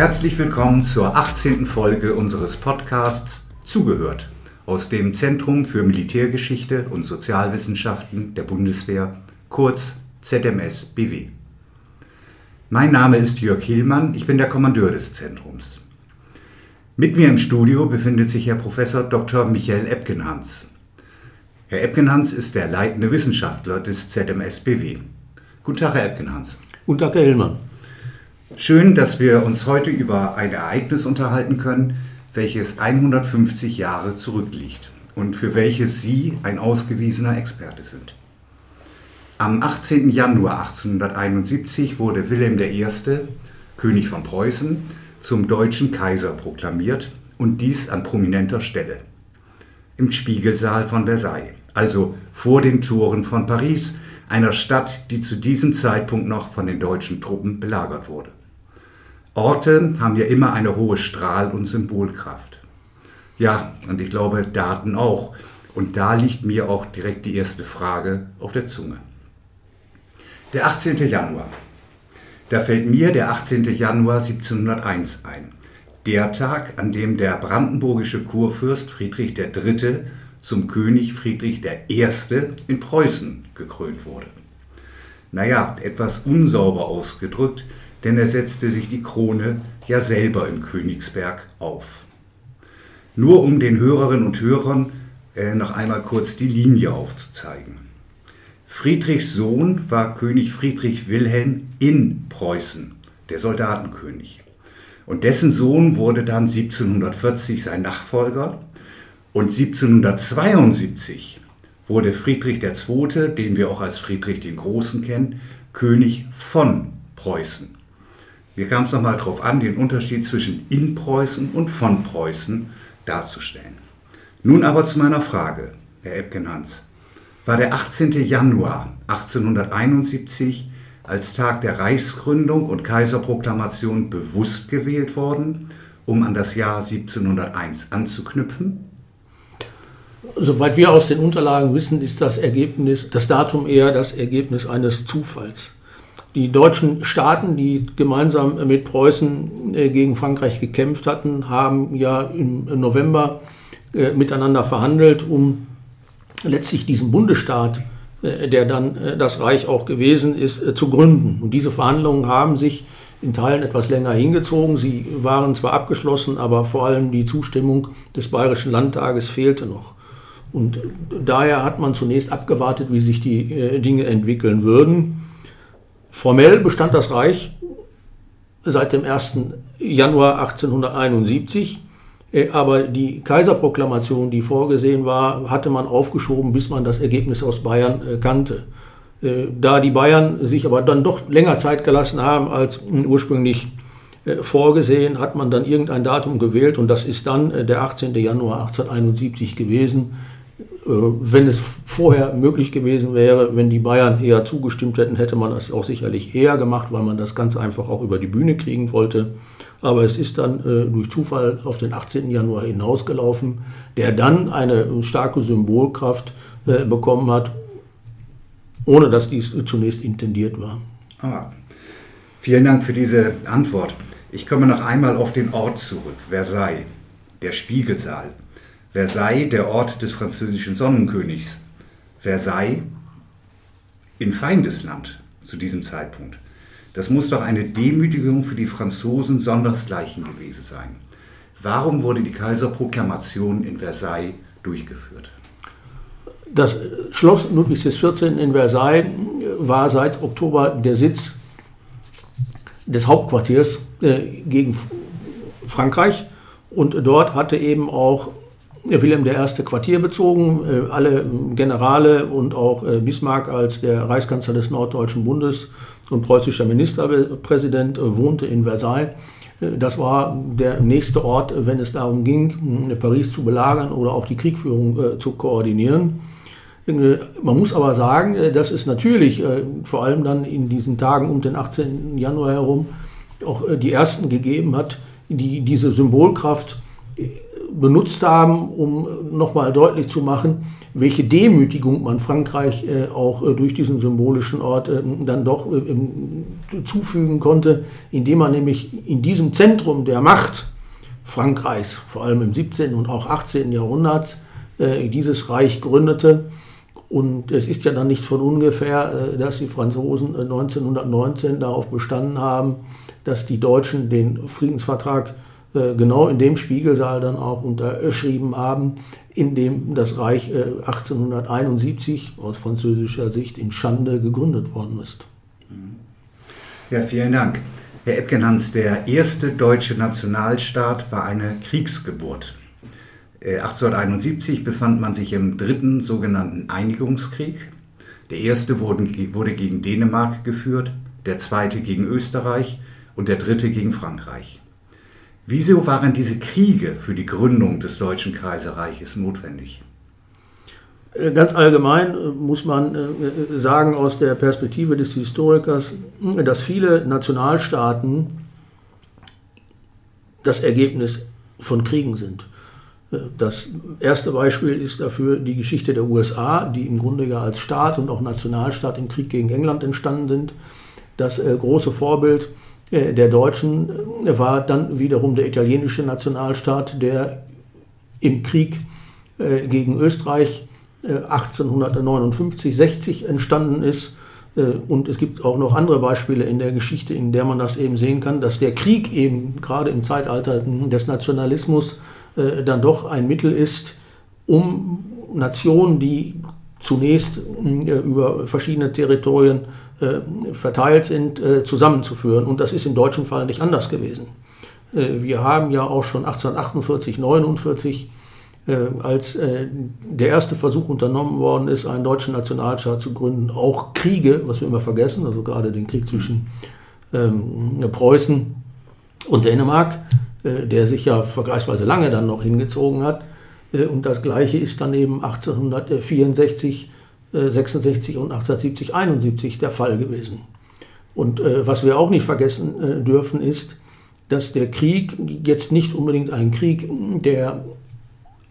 Herzlich willkommen zur 18. Folge unseres Podcasts Zugehört aus dem Zentrum für Militärgeschichte und Sozialwissenschaften der Bundeswehr, kurz ZMS BW. Mein Name ist Jörg Hielmann, ich bin der Kommandeur des Zentrums. Mit mir im Studio befindet sich Herr Prof. Dr. Michael Epkenhans. Herr Epkenhans ist der leitende Wissenschaftler des ZMS BW. Guten Tag, Herr Epkenhans. Guten Tag, Herr Hillmann. Schön, dass wir uns heute über ein Ereignis unterhalten können, welches 150 Jahre zurückliegt und für welches Sie ein ausgewiesener Experte sind. Am 18. Januar 1871 wurde Wilhelm I., König von Preußen, zum deutschen Kaiser proklamiert und dies an prominenter Stelle. Im Spiegelsaal von Versailles, also vor den Toren von Paris, einer Stadt, die zu diesem Zeitpunkt noch von den deutschen Truppen belagert wurde. Orte haben ja immer eine hohe Strahl- und Symbolkraft. Ja, und ich glaube Daten auch. Und da liegt mir auch direkt die erste Frage auf der Zunge. Der 18. Januar. Da fällt mir der 18. Januar 1701 ein. Der Tag, an dem der brandenburgische Kurfürst Friedrich III. zum König Friedrich I. in Preußen gekrönt wurde. Naja, etwas unsauber ausgedrückt, denn er setzte sich die Krone ja selber im Königsberg auf. Nur um den Hörerinnen und Hörern äh, noch einmal kurz die Linie aufzuzeigen. Friedrichs Sohn war König Friedrich Wilhelm in Preußen, der Soldatenkönig. Und dessen Sohn wurde dann 1740 sein Nachfolger und 1772 wurde Friedrich II., den wir auch als Friedrich den Großen kennen, König von Preußen. Mir kam es nochmal darauf an, den Unterschied zwischen in Preußen und von Preußen darzustellen. Nun aber zu meiner Frage, Herr Ebken-Hans war der 18. Januar 1871 als Tag der Reichsgründung und Kaiserproklamation bewusst gewählt worden, um an das Jahr 1701 anzuknüpfen? Soweit wir aus den Unterlagen wissen, ist das Ergebnis, das Datum eher das Ergebnis eines Zufalls. Die deutschen Staaten, die gemeinsam mit Preußen äh, gegen Frankreich gekämpft hatten, haben ja im November äh, miteinander verhandelt, um letztlich diesen Bundesstaat, äh, der dann das Reich auch gewesen ist, zu gründen. Und diese Verhandlungen haben sich in Teilen etwas länger hingezogen. Sie waren zwar abgeschlossen, aber vor allem die Zustimmung des Bayerischen Landtages fehlte noch. Und daher hat man zunächst abgewartet, wie sich die Dinge entwickeln würden. Formell bestand das Reich seit dem 1. Januar 1871 äh, aber die Kaiserproklamation, die vorgesehen war, hatte man aufgeschoben, bis man das Ergebnis aus Bayern äh, kannte. Äh, da die Bayern sich aber dann doch länger Zeit gelassen haben als ursprünglich vorgesehen, hat man dann irgendein Datum gewählt und das ist dann der 18. Januar 1871 gewesen. Wenn es vorher möglich gewesen wäre, wenn die Bayern eher zugestimmt hätten, hätte man es auch sicherlich eher gemacht, weil man das ganz einfach auch über die Bühne kriegen wollte. Aber es ist dann äh, durch Zufall auf den 18. Januar hinausgelaufen, der dann eine starke Symbolkraft äh, bekommen hat, ohne dass dies zunächst intendiert war. Ah, vielen Dank für diese Antwort. Ich komme noch einmal auf den Ort zurück, Versailles, der Spiegelsaal. Versailles, der Ort des französischen Sonnenkönigs. Versailles in Feindesland zu diesem Zeitpunkt. Das muss doch eine Demütigung für die Franzosen sondersgleichen gewesen sein. Warum wurde die Kaiserproklamation in Versailles durchgeführt? Das Schloss Ludwigs XIV. in Versailles war seit Oktober der Sitz des Hauptquartiers äh, gegen Frankreich und dort hatte eben auch Wilhelm I. Quartier bezogen. Äh, alle Generale und auch äh, Bismarck als der Reichskanzler des Norddeutschen Bundes und preußischer Ministerpräsident äh, wohnte in Versailles. Das war der nächste Ort, wenn es darum ging, Paris zu belagern oder auch die Kriegführung zu koordinieren. Man muss aber sagen, dass es natürlich vor allem dann in diesen Tagen um den 18. Januar herum auch die ersten gegeben hat, die diese Symbolkraft benutzt haben, um nochmal deutlich zu machen, welche Demütigung man Frankreich äh, auch äh, durch diesen symbolischen Ort äh, dann doch zufügen konnte, indem man nämlich in diesem Zentrum der Macht Frankreichs, vor allem im 17. und auch 18. Jahrhundert, dieses Reich gründete. Und es ist ja dann nicht von ungefähr, dass die Franzosen 1919 darauf bestanden haben, dass die Deutschen den Friedensvertrag genau in dem Spiegelsaal dann auch unterschrieben haben, in dem das Reich 1871 äh, aus französischer Sicht in Schande gegründet worden ist. Ja, vielen Dank. Herr Epkenhans, der erste deutsche Nationalstaat war eine Kriegsgeburt. 1871 äh, befand man sich im dritten sogenannten Einigungskrieg. Der erste wurde gegen Dänemark geführt, der zweite gegen Österreich und der dritte gegen Frankreich. Wieso waren diese Kriege für die Gründung des Deutschen Kaiserreiches notwendig? Äh, ganz allgemein äh, muss man äh, sagen aus der Perspektive des Historikers, dass viele Nationalstaaten das Ergebnis von Kriegen sind. Das erste Beispiel ist dafür die Geschichte der USA, die im Grunde ja als Staat und auch Nationalstaat im Krieg gegen England entstanden sind. Das große Vorbild der Deutschen äh, war dann wiederum der italienische Nationalstaat, der im Krieg äh, gegen Österreich 1859, 60 entstanden ist. Und es gibt auch noch andere Beispiele in der Geschichte, in der man das eben sehen kann, dass der Krieg eben gerade im Zeitalter des Nationalismus dann doch ein Mittel ist, um Nationen, die zunächst über verschiedene Territorien äh, verteilt sind, äh, zusammenzuführen. Und das ist im deutschen Fall nicht anders gewesen. Äh, wir haben ja auch schon 1848, 49 als der erste Versuch unternommen worden ist, einen deutschen Nationalstaat zu gründen, auch Kriege, was wir immer vergessen, also gerade den Krieg zwischen ähm, Preußen und Dänemark, der sich ja vergleichsweise lange dann noch hingezogen hat. und das Gleiche ist dann eben 1864 66 und 1870, 71 der Fall gewesen. Und äh, was wir auch nicht vergessen äh, dürfen, ist, dass der Krieg jetzt nicht unbedingt ein Krieg der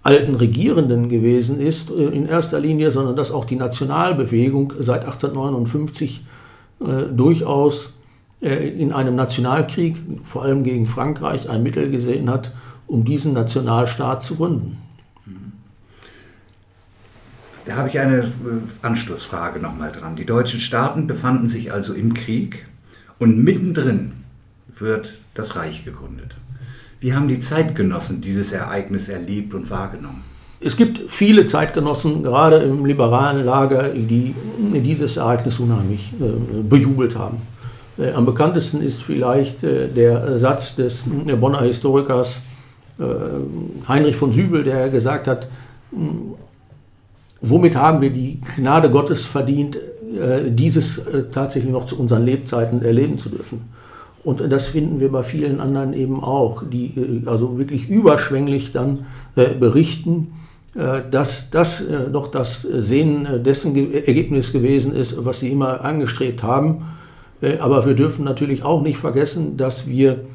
alten Regierenden gewesen ist äh, in erster Linie, sondern dass auch die Nationalbewegung seit 1859 äh, durchaus äh, in einem Nationalkrieg, vor allem gegen Frankreich, ein Mittel gesehen hat, um diesen Nationalstaat zu gründen. Da habe ich eine äh, Anschlussfrage nochmal dran. Die deutschen Staaten befanden sich also im Krieg und mittendrin wird das Reich gegründet. Wie haben die Zeitgenossen dieses Ereignis erlebt und wahrgenommen? Es gibt viele Zeitgenossen, gerade im liberalen Lager, die dieses Ereignis unheimlich äh, bejubelt haben. Äh, am bekanntesten ist vielleicht der Satz des Bonner Historikers Heinrich von Sübel, der gesagt hat, womit haben wir die Gnade Gottes verdient, äh, dieses äh, tatsächlich noch zu unseren Lebzeiten erleben zu dürfen. Und das finden wir bei vielen anderen eben auch, die äh, also wirklich überschwänglich dann berichten, dass das doch das Sehen dessen Ergebnis gewesen ist, was sie immer angestrebt haben. Aber wir dürfen natürlich auch nicht vergessen, dass wir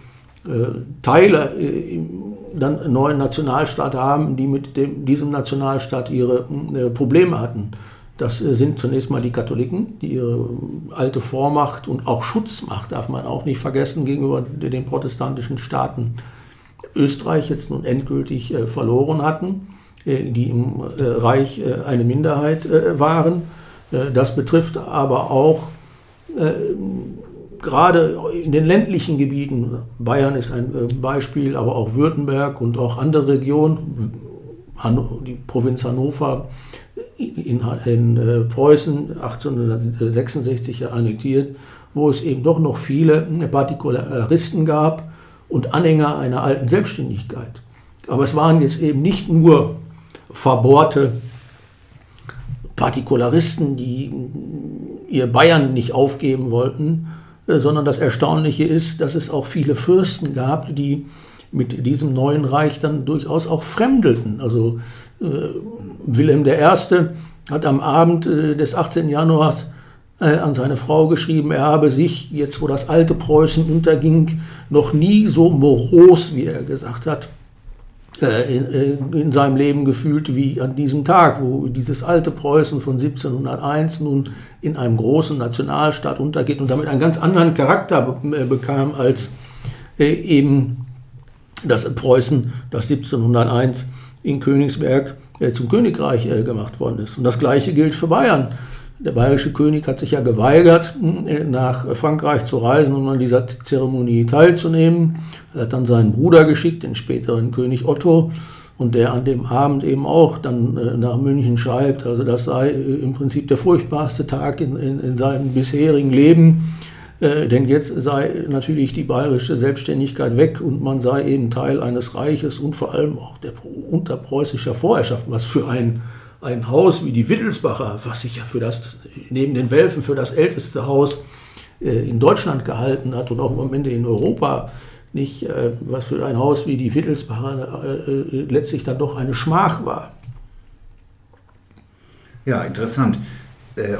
Teile dann einen neuen Nationalstaat haben, die mit dem, diesem Nationalstaat ihre äh, Probleme hatten. Das äh, sind zunächst mal die Katholiken, die ihre alte Vormacht und auch Schutzmacht, darf man auch nicht vergessen, gegenüber den protestantischen Staaten Österreich jetzt nun endgültig äh, verloren hatten, äh, die im äh, Reich äh, eine Minderheit waren. das betrifft aber auch gerade in den ländlichen Gebieten, Bayern ist ein äh, Beispiel, aber auch Württemberg und auch andere Regionen, die Provinz Hannover in, in äh, Preußen 1866 annektiert, wo es eben doch noch viele Partikularisten gab und Anhänger einer alten Selbstständigkeit. Aber es waren jetzt eben nicht nur verbohrte Partikularisten, die ihr Bayern nicht aufgeben wollten, äh, sondern das Erstaunliche ist, dass es auch viele Fürsten gab, die mit diesem neuen Reich dann durchaus auch fremdelten. Also äh, Wilhelm I. hat am Abend äh, des 18. Januars äh, an seine Frau geschrieben, er habe sich, jetzt wo das alte Preußen unterging, noch nie so moros, wie er gesagt hat, äh, in, äh, in, seinem Leben gefühlt wie an diesem Tag, wo dieses alte Preußen von 1701 nun in einem großen Nationalstaat untergeht und damit einen ganz anderen Charakter äh, bekam als eben das Preußen, das 1701 in Königsberg zum Königreich gemacht worden ist. Und das Gleiche gilt für Bayern. Der bayerische König hat sich ja geweigert, nach Frankreich zu reisen, um an dieser Zeremonie teilzunehmen. Er hat dann seinen Bruder geschickt, den späteren König Otto, und der an dem Abend eben auch dann äh, nach München schreibt, also das sei äh, im Prinzip der furchtbarste Tag in, in, in seinem bisherigen Leben, äh, denn jetzt sei natürlich die bayerische Selbstständigkeit weg und man sei eben Teil eines Reiches und vor allem auch der unterpreußischer Vorherrschaft, was für ein ein Haus wie die Wittelsbacher, was sich ja für das, neben den Welfen für das älteste Haus äh, in Deutschland gehalten hat und auch am Ende in Europa, nicht, äh, was für ein Haus wie die Wittelsbacher äh, letztlich dann doch eine Schmach war. Ja, interessant.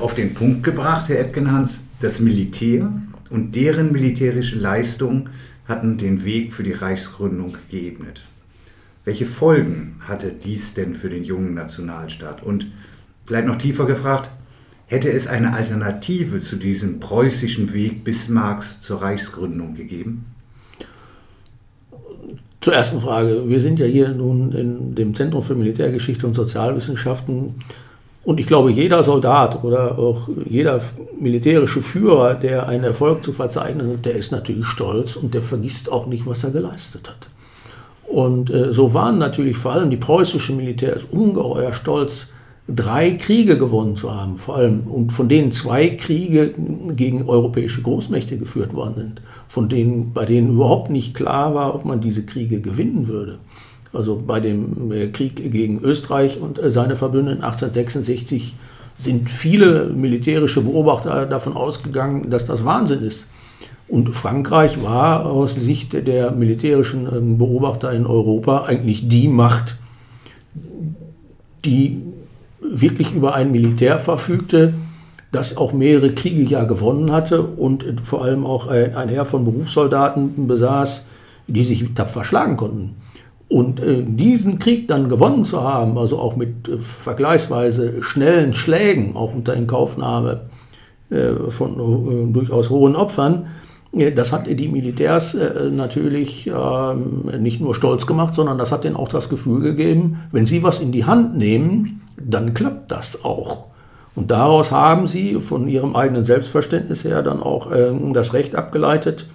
Auf den Punkt gebracht, Herr Epkenhans, das Militär und deren militärische Leistung hatten den Weg für die Reichsgründung geebnet. Welche Folgen hatte dies denn für den jungen Nationalstaat? Und vielleicht noch tiefer gefragt, hätte es eine Alternative zu diesem preußischen Weg Bismarcks zur Reichsgründung gegeben? Zur ersten Frage. Wir sind ja hier nun in dem Zentrum für Militärgeschichte und Sozialwissenschaften. Und ich glaube, jeder Soldat oder auch jeder militärische Führer, der einen Erfolg zu verzeichnen hat, der ist natürlich stolz und der vergisst auch nicht, was er geleistet hat. Und äh, so waren natürlich vor allem die preußischen Militärs ungeheuer stolz, drei Kriege gewonnen zu haben, vor allem, und von denen zwei Kriege gegen europäische Großmächte geführt worden sind, von denen, bei denen überhaupt nicht klar war, ob man diese Kriege gewinnen würde. Also bei dem äh, Krieg gegen Österreich und äh, seine Verbündeten 1866 sind viele militärische Beobachter davon ausgegangen, dass das Wahnsinn ist. Und Frankreich war aus Sicht der militärischen ähm, Beobachter in Europa eigentlich die Macht, die wirklich über ein Militär verfügte, das auch mehrere Kriege ja gewonnen hatte und vor allem auch ein Heer von Berufssoldaten besaß, die sich tapfer schlagen konnten. Und äh, diesen Krieg dann gewonnen zu haben, also auch mit äh, vergleichsweise schnellen Schlägen, auch unter Inkaufnahme äh, von durchaus hohen Opfern, das hat die Militärs äh, natürlich ähm, nicht nur stolz gemacht, sondern das hat ihnen auch das Gefühl gegeben, wenn sie was in die Hand nehmen, dann klappt das auch. Und daraus haben sie von ihrem eigenen Selbstverständnis her dann auch ähm, das Recht abgeleitet,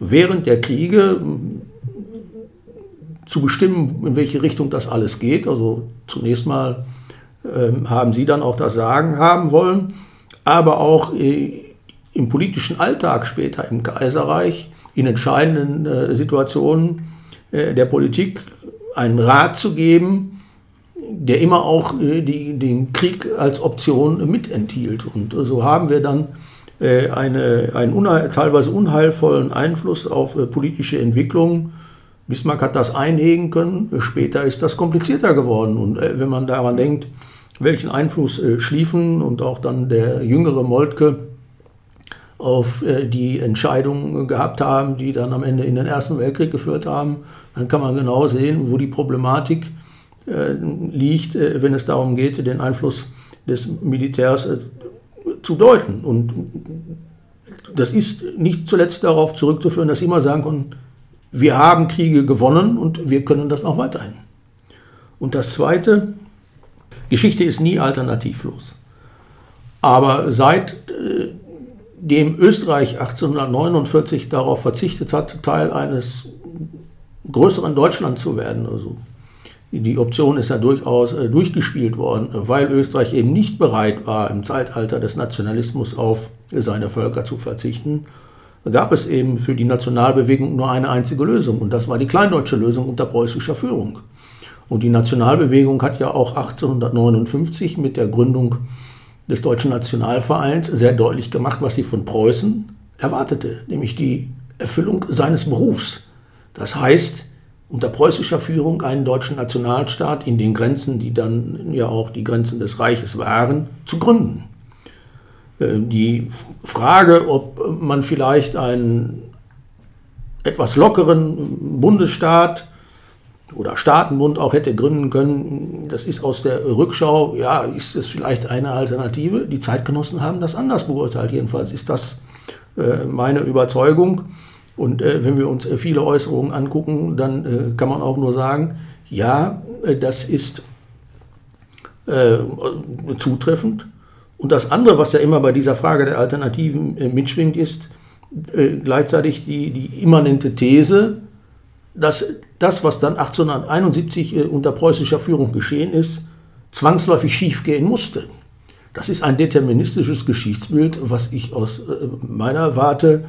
während der Kriege ähm, zu bestimmen, in welche Richtung das alles geht. Also zunächst mal haben sie dann auch das Sagen haben wollen, aber auch äh, im politischen Alltag später im Kaiserreich in entscheidenden äh, Situationen äh, der Politik einen Rat zu geben, der immer auch äh, die, den Krieg als Option mitenthielt. Und so haben wir dann eine, einen unheil, teilweise unheilvollen Einfluss auf politische Entwicklungen. Bismarck hat das einhegen können, später ist das komplizierter geworden. Und wenn man daran denkt, welchen Einfluss Schlieffen und auch dann der jüngere Moltke auf äh, die Entscheidungen gehabt haben, die dann am Ende in den Ersten Weltkrieg geführt haben, dann kann man genau sehen, wo die Problematik äh, liegt, äh, wenn es darum geht, den Einfluss des Militärs zu deuten. Und das ist nicht zuletzt darauf zurückzuführen, dass sie immer sagen konnten, wir haben Kriege gewonnen und wir können das noch weiterhin. Und das Zweite, Geschichte ist nie alternativlos. Aber seit dem Österreich 1849 darauf verzichtet hat, Teil eines größeren Deutschland zu werden. Also die Option ist ja durchaus äh, durchgespielt worden, weil Österreich eben nicht bereit war, im Zeitalter des Nationalismus auf seine Völker zu verzichten, gab es eben für die Nationalbewegung nur eine einzige Lösung und das war die kleindeutsche Lösung unter preußischer Führung. Und die Nationalbewegung hat ja auch 1859 mit der Gründung des Deutschen Nationalvereins sehr deutlich gemacht, was sie von Preußen erwartete, nämlich die Erfüllung seines Berufs. Das heißt, unter preußischer Führung einen deutschen Nationalstaat in den Grenzen, die dann ja auch die Grenzen des Reiches waren, zu gründen. Äh, die Frage, ob man vielleicht einen etwas lockeren Bundesstaat oder Staatenbund auch hätte gründen können. Das ist aus der Rückschau, ja, ist es vielleicht eine Alternative. Die Zeitgenossen haben das anders beurteilt. Jedenfalls ist das äh, meine Überzeugung. Und äh, wenn wir uns äh, viele Äußerungen angucken, dann äh, kann man auch nur sagen, ja, äh, das ist äh, zutreffend. Und das andere, was ja immer bei dieser Frage der Alternativen mitschwingt, ist gleichzeitig die, die immanente These, dass das, was dann 1871 unter preußischer Führung geschehen ist, zwangsläufig schiefgehen musste. Das ist ein deterministisches Geschichtsbild, was ich aus meiner Warte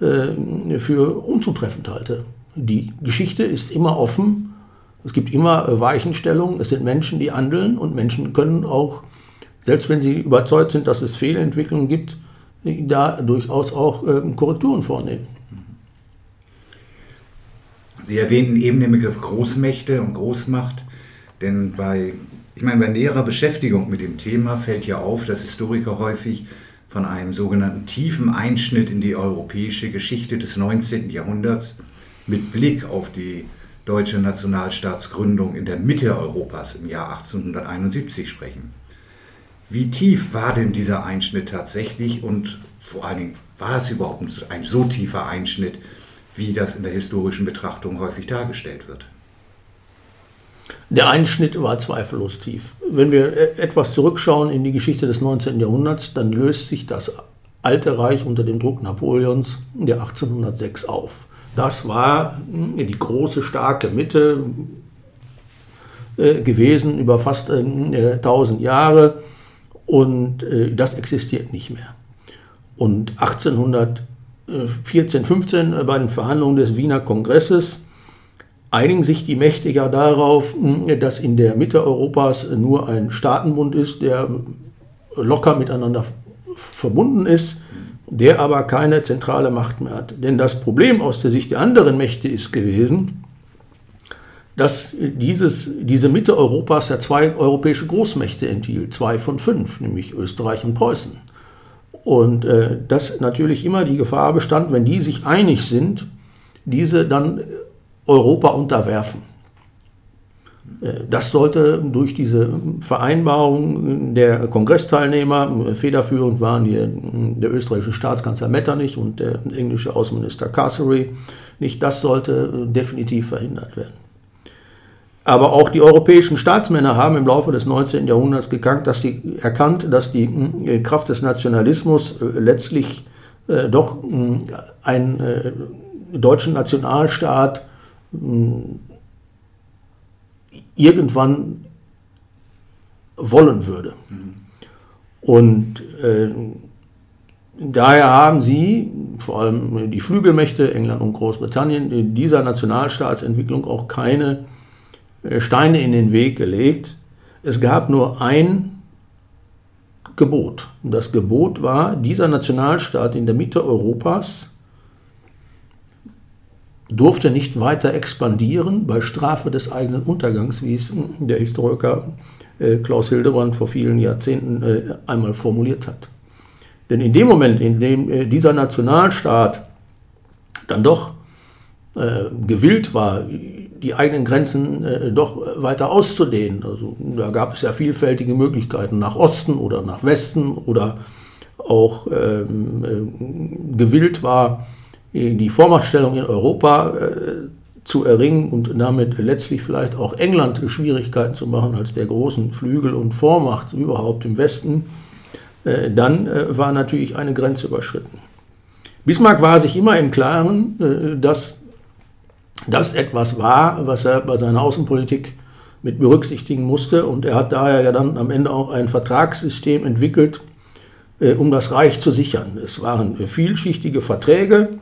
äh, für unzutreffend halte. Die Geschichte ist immer offen, es gibt immer äh, Weichenstellungen, es sind Menschen, die handeln und Menschen können auch, selbst wenn sie überzeugt sind, dass es Fehlentwicklungen gibt, da durchaus auch äh, Korrekturen vornehmen. Sie erwähnten eben den Begriff Großmächte und Großmacht, denn bei, ich meine, bei näherer Beschäftigung mit dem Thema fällt ja auf, dass Historiker häufig von einem sogenannten tiefen Einschnitt in die europäische Geschichte des 19. Jahrhunderts mit Blick auf die deutsche Nationalstaatsgründung in der Mitte Europas im Jahr 1871 sprechen. Wie tief war denn dieser Einschnitt tatsächlich und vor allen Dingen war es überhaupt ein so tiefer Einschnitt, wie das in der historischen Betrachtung häufig dargestellt wird? Der Einschnitt war zweifellos tief. Wenn wir e- etwas zurückschauen in die Geschichte des 19. Jahrhunderts, dann löst sich das alte Reich unter dem Druck Napoleons der 1806 auf. Das war hm, die große, starke Mitte äh, gewesen über fast äh, 1000 Jahre und äh, das existiert nicht mehr. Und 1814, 15 äh, bei den Verhandlungen des Wiener Kongresses einigen sich die Mächte ja darauf, hm, dass in der Mitte Europas nur ein Staatenbund ist, der locker miteinander verbunden ist, der aber keine zentrale Macht mehr hat. Denn das Problem aus der Sicht der anderen Mächte ist gewesen, dass dieses, diese Mitte Europas ja zwei europäische Großmächte enthielt, zwei von fünf, nämlich Österreich und Preußen. Und äh, dass natürlich immer die Gefahr bestand, wenn die sich einig sind, diese dann Europa unterwerfen. Äh, das sollte durch diese Vereinbarung der Kongressteilnehmer, federführend waren hier der österreichische Staatskanzler Metternich und der englische Außenminister Castlereagh, nicht, das sollte definitiv verhindert werden. Aber auch die europäischen Staatsmänner haben im Laufe des 19. Jahrhunderts gekannt, dass sie erkannt, dass die äh, Kraft des Nationalismus äh, letztlich doch einen deutschen Nationalstaat irgendwann wollen würde. Und äh, daher haben sie, vor allem die Flügelmächte, England und Großbritannien, in dieser Nationalstaatsentwicklung auch keine äh, Steine in den Weg gelegt. Es gab nur ein Gebot. Und das Gebot war, dieser Nationalstaat in der Mitte Europas durfte nicht weiter expandieren bei Strafe des eigenen Untergangs, wie es der Historiker äh, Klaus Hildebrand vor vielen Jahrzehnten äh, einmal formuliert hat. Denn in dem Moment, in dem äh, dieser Nationalstaat dann doch gewillt war, die eigenen Grenzen doch weiter auszudehnen, also da gab es ja vielfältige Möglichkeiten nach Osten oder nach Westen oder auch ähm, gewillt war, die Vormachtstellung in Europa äh, zu erringen und damit letztlich vielleicht auch England Schwierigkeiten zu machen als der großen Flügel und Vormacht überhaupt im Westen, äh, dann äh, war natürlich eine Grenze überschritten. Bismarck war sich immer im Klaren, dass das etwas war, was er bei seiner Außenpolitik mit berücksichtigen musste und er hat daher ja dann am Ende auch ein Vertragssystem entwickelt, um das Reich zu sichern. Es waren vielschichtige Verträge,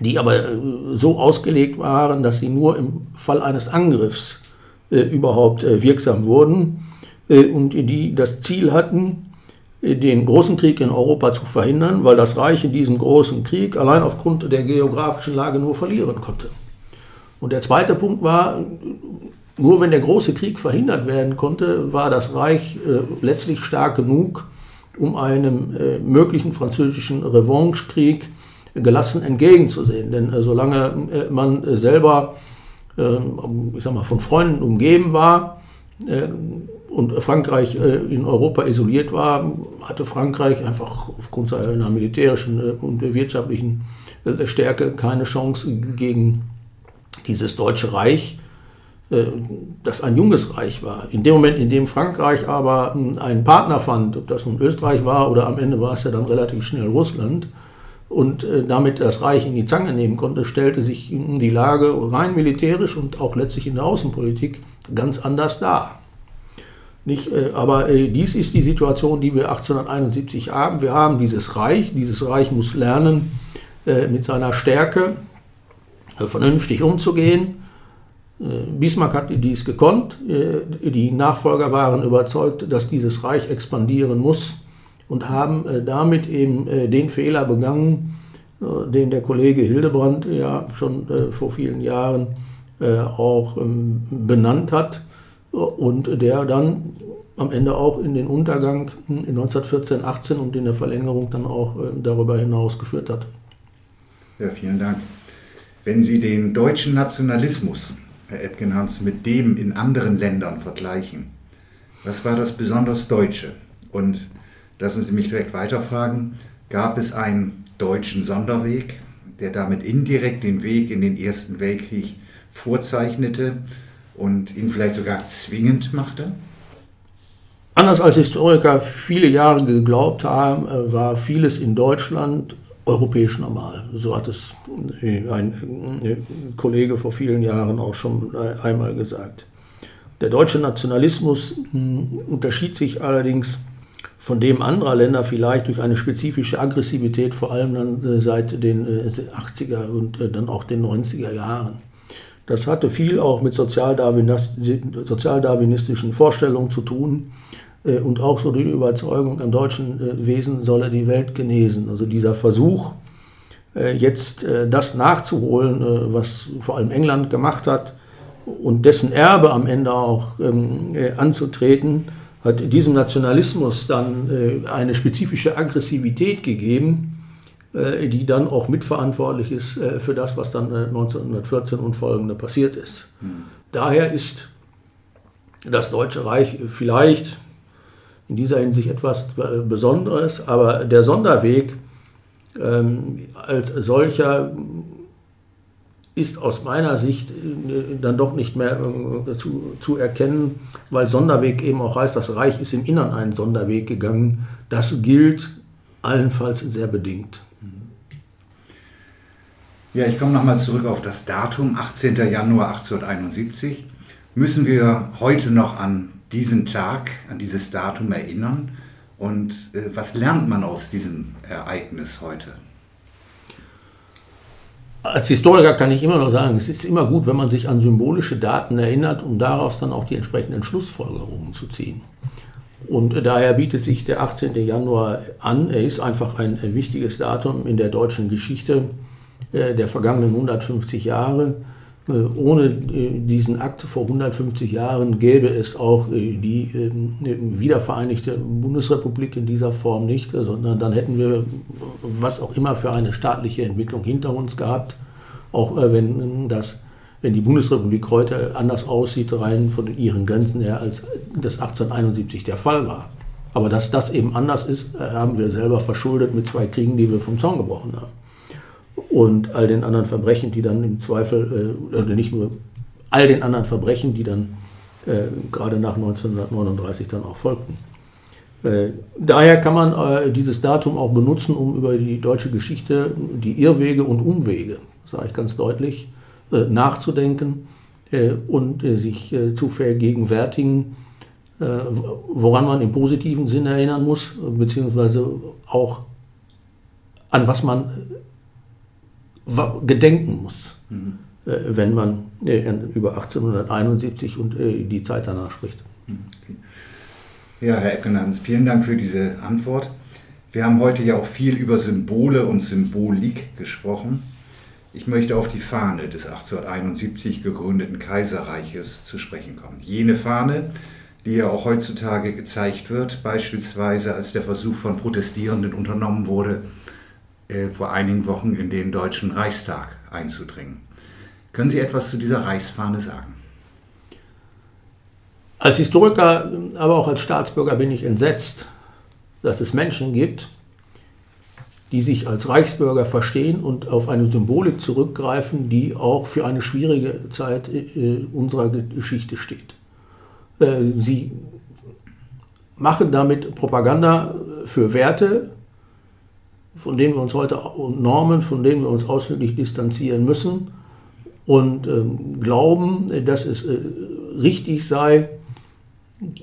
die aber äh, so ausgelegt waren, dass sie nur im Fall eines Angriffs äh, überhaupt äh, wirksam wurden äh, und die das Ziel hatten, äh, den großen Krieg in Europa zu verhindern, weil das Reich in diesem großen Krieg allein aufgrund der geografischen Lage nur verlieren konnte. Und der zweite Punkt war, nur wenn der große Krieg verhindert werden konnte, war das Reich äh, letztlich stark genug, um einem möglichen französischen Revanchekrieg gelassen entgegenzusehen. Denn äh, solange äh, man äh, selber ich sag mal, von Freunden umgeben war und Frankreich in Europa isoliert war, hatte Frankreich einfach aufgrund seiner militärischen und wirtschaftlichen Stärke keine Chance gegen dieses Deutsche Reich, äh, das ein junges Reich war. In dem Moment, in dem Frankreich aber hm, einen Partner fand, ob das nun Österreich war oder am Ende war es ja dann relativ schnell Russland, und äh, damit das Reich in die Zange nehmen konnte, stellte sich die Lage rein militärisch und auch letztlich in der Außenpolitik ganz anders dar. Nicht, äh, aber dies ist die Situation, die wir 1871 haben. Wir haben dieses Reich. Dieses Reich muss lernen, mit seiner Stärke vernünftig umzugehen äh, Bismarck hat dies gekonnt. Äh, die Nachfolger waren überzeugt, dass dieses Reich expandieren muss und haben äh, damit eben den Fehler begangen, den der Kollege Hildebrand ja schon vor vielen Jahren auch ähm, benannt hat und der dann am Ende auch in den Untergang in 1914, 18 und in der Verlängerung dann auch darüber hinaus geführt hat. Ja, vielen Dank. Wenn Sie den deutschen Nationalismus Herr Epkenhans, mit dem in anderen Ländern vergleichen. Was war das besonders Deutsche? Und lassen Sie mich direkt weiterfragen, gab es einen deutschen Sonderweg, der damit indirekt den Weg in den Ersten Weltkrieg vorzeichnete und ihn vielleicht sogar zwingend machte? Anders als Historiker viele Jahre geglaubt haben, äh, war vieles in Deutschland europäisch normal. So hat es äh, ein äh, Kollege vor vielen Jahren auch schon äh, einmal gesagt. Der deutsche Nationalismus hm, unterschied sich allerdings von dem anderer Länder vielleicht durch eine spezifische Aggressivität, vor allem dann seit den 80er und dann auch den 90er Jahren. Das hatte viel auch mit sozialdarwinistischen Vorstellungen zu tun und auch so die Überzeugung, am deutschen äh, Wesen solle die Welt genesen. Also dieser Versuch, äh, jetzt das nachzuholen, was vor allem England gemacht hat und dessen Erbe am Ende auch ähm, anzutreten, hat diesem Nationalismus dann eine spezifische Aggressivität gegeben, die dann auch mitverantwortlich ist für das, was dann 1914 und folgende passiert ist. Mhm. Daher ist das Deutsche Reich vielleicht in dieser Hinsicht etwas Besonderes, aber der Sonderweg ähm, als solcher ist aus meiner Sicht äh, dann doch nicht mehr äh, zu, zu erkennen, weil Sonderweg eben auch heißt, das Reich ist im Innern einen Sonderweg gegangen. Das gilt allenfalls sehr bedingt. Ja, ich komme nochmal zurück auf das Datum, 18. Januar 1871. Müssen wir heute noch an diesen Tag, an dieses Datum erinnern? Und äh, was lernt man aus diesem Ereignis heute? Als Historiker kann ich immer noch sagen, es ist immer gut, wenn man sich an symbolische Daten erinnert, um daraus dann auch die entsprechenden Schlussfolgerungen zu ziehen. Und daher bietet sich der 18. Januar an. Er ist einfach ein, ein wichtiges Datum in der deutschen Geschichte äh, der vergangenen 150 Jahre. Äh, ohne äh, diesen Akt vor 150 Jahren gäbe es auch äh, die ähm, wiedervereinigte Bundesrepublik in dieser Form nicht, sondern dann hätten wir was auch immer für eine staatliche Entwicklung hinter uns gehabt, auch wenn ähm, das wenn die Bundesrepublik heute anders aussieht, rein von ihren Grenzen her, als das 1871 der Fall war. Aber dass das eben anders ist, haben wir selber verschuldet mit zwei Kriegen, die wir vom Zaun gebrochen haben und all den anderen Verbrechen, die dann im Zweifel, äh, oder nicht nur all den anderen Verbrechen, die dann äh, gerade nach 1939 dann auch folgten. Äh, daher kann man äh, dieses Datum auch benutzen, um über die deutsche Geschichte, die Irrwege und Umwege, sage ich ganz deutlich, äh, nachzudenken äh, und sich zu vergegenwärtigen, woran man im positiven Sinn erinnern muss, beziehungsweise auch an was man gedenken muss, mhm. Wenn man äh, über 1871 und äh, die Zeit danach spricht. Mhm. Okay. Ja, Herr Eckenhans, vielen Dank für diese Antwort. Wir haben heute ja auch viel über Symbole und Symbolik gesprochen. Ich möchte auf die Fahne des 1871 gegründeten Kaiserreiches zu sprechen kommen. Jene Fahne, die ja auch heutzutage gezeigt wird, beispielsweise als der Versuch von Protestierenden unternommen wurde, äh, vor einigen Wochen in den Deutschen Reichstag einzudringen. Können Sie etwas zu dieser Reichsfahne sagen? Als Historiker, aber auch als Staatsbürger bin ich entsetzt, dass es Menschen gibt, die sich als Reichsbürger verstehen und auf eine Symbolik zurückgreifen, die auch für eine schwierige Zeit äh, unserer Geschichte steht. Äh, sie machen damit Propaganda für Werte, von denen wir uns heute und Normen, von denen wir uns ausdrücklich distanzieren müssen und ähm, glauben, dass es äh, richtig sei,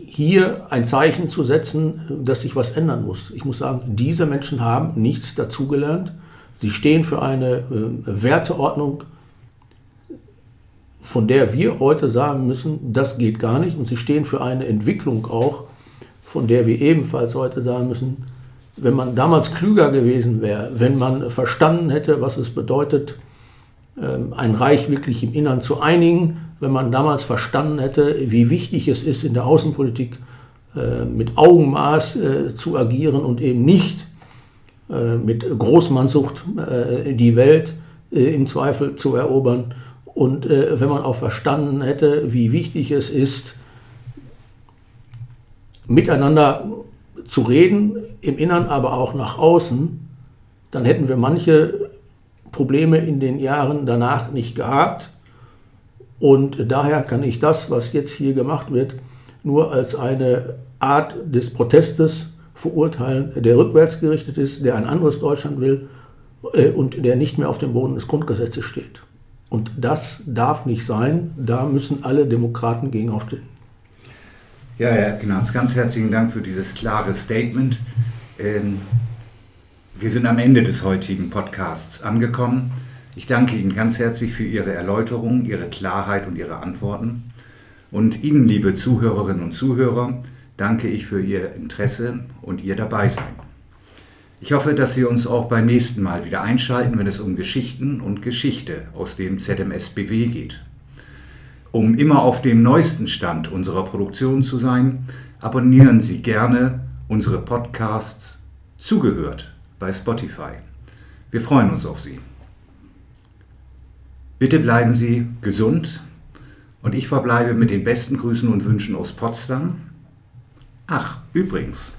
hier ein Zeichen zu setzen, dass sich was ändern muss. Ich muss sagen, diese Menschen haben nichts dazugelernt. Sie stehen für eine äh, Werteordnung, von der wir heute sagen müssen, das geht gar nicht. Und sie stehen für eine Entwicklung auch, von der wir ebenfalls heute sagen müssen, wenn man damals klüger gewesen wäre, wenn man verstanden hätte, was es bedeutet, ähm, ein Reich wirklich im Innern zu einigen, wenn man damals verstanden hätte, wie wichtig es ist, in der Außenpolitik äh, mit Augenmaß äh, zu agieren und eben nicht äh, mit Großmannsucht die Welt im Zweifel zu erobern. Und wenn man auch verstanden hätte, wie wichtig es ist, miteinander zu reden, im Innern, aber auch nach außen, dann hätten wir manche Probleme in den Jahren danach nicht gehabt. Und daher kann ich das, was jetzt hier gemacht wird, nur als eine Art des Protestes verurteilen, der rückwärts gerichtet ist, der ein anderes Deutschland will äh, und der nicht mehr auf dem Boden des Grundgesetzes steht. Und das darf nicht sein. Da müssen alle Demokraten gegen aufstehen. Ja, Herr Gnaz, ganz herzlichen Dank für dieses klare Statement. Ähm, wir sind am Ende des heutigen Podcasts angekommen. Ich danke Ihnen ganz herzlich für Ihre Erläuterung, Ihre Klarheit und Ihre Antworten. Und Ihnen, liebe Zuhörerinnen und Zuhörer, danke ich für Ihr Interesse und Ihr Dabeisein. Ich hoffe, dass Sie uns auch beim nächsten Mal wieder einschalten, wenn es um Geschichten und Geschichte aus dem ZMSBW geht. Um immer auf dem neuesten Stand unserer Produktion zu sein, abonnieren Sie gerne unsere Podcasts Zugehört bei Spotify. Wir freuen uns auf Sie. Bitte bleiben Sie gesund und ich verbleibe mit den besten Grüßen und Wünschen aus Potsdam. Ach, übrigens,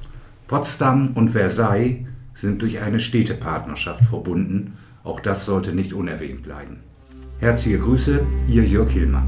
Potsdam und Versailles sind durch eine Städtepartnerschaft verbunden. Auch das sollte nicht unerwähnt bleiben. Herzliche Grüße, Ihr Jörg Hillmann.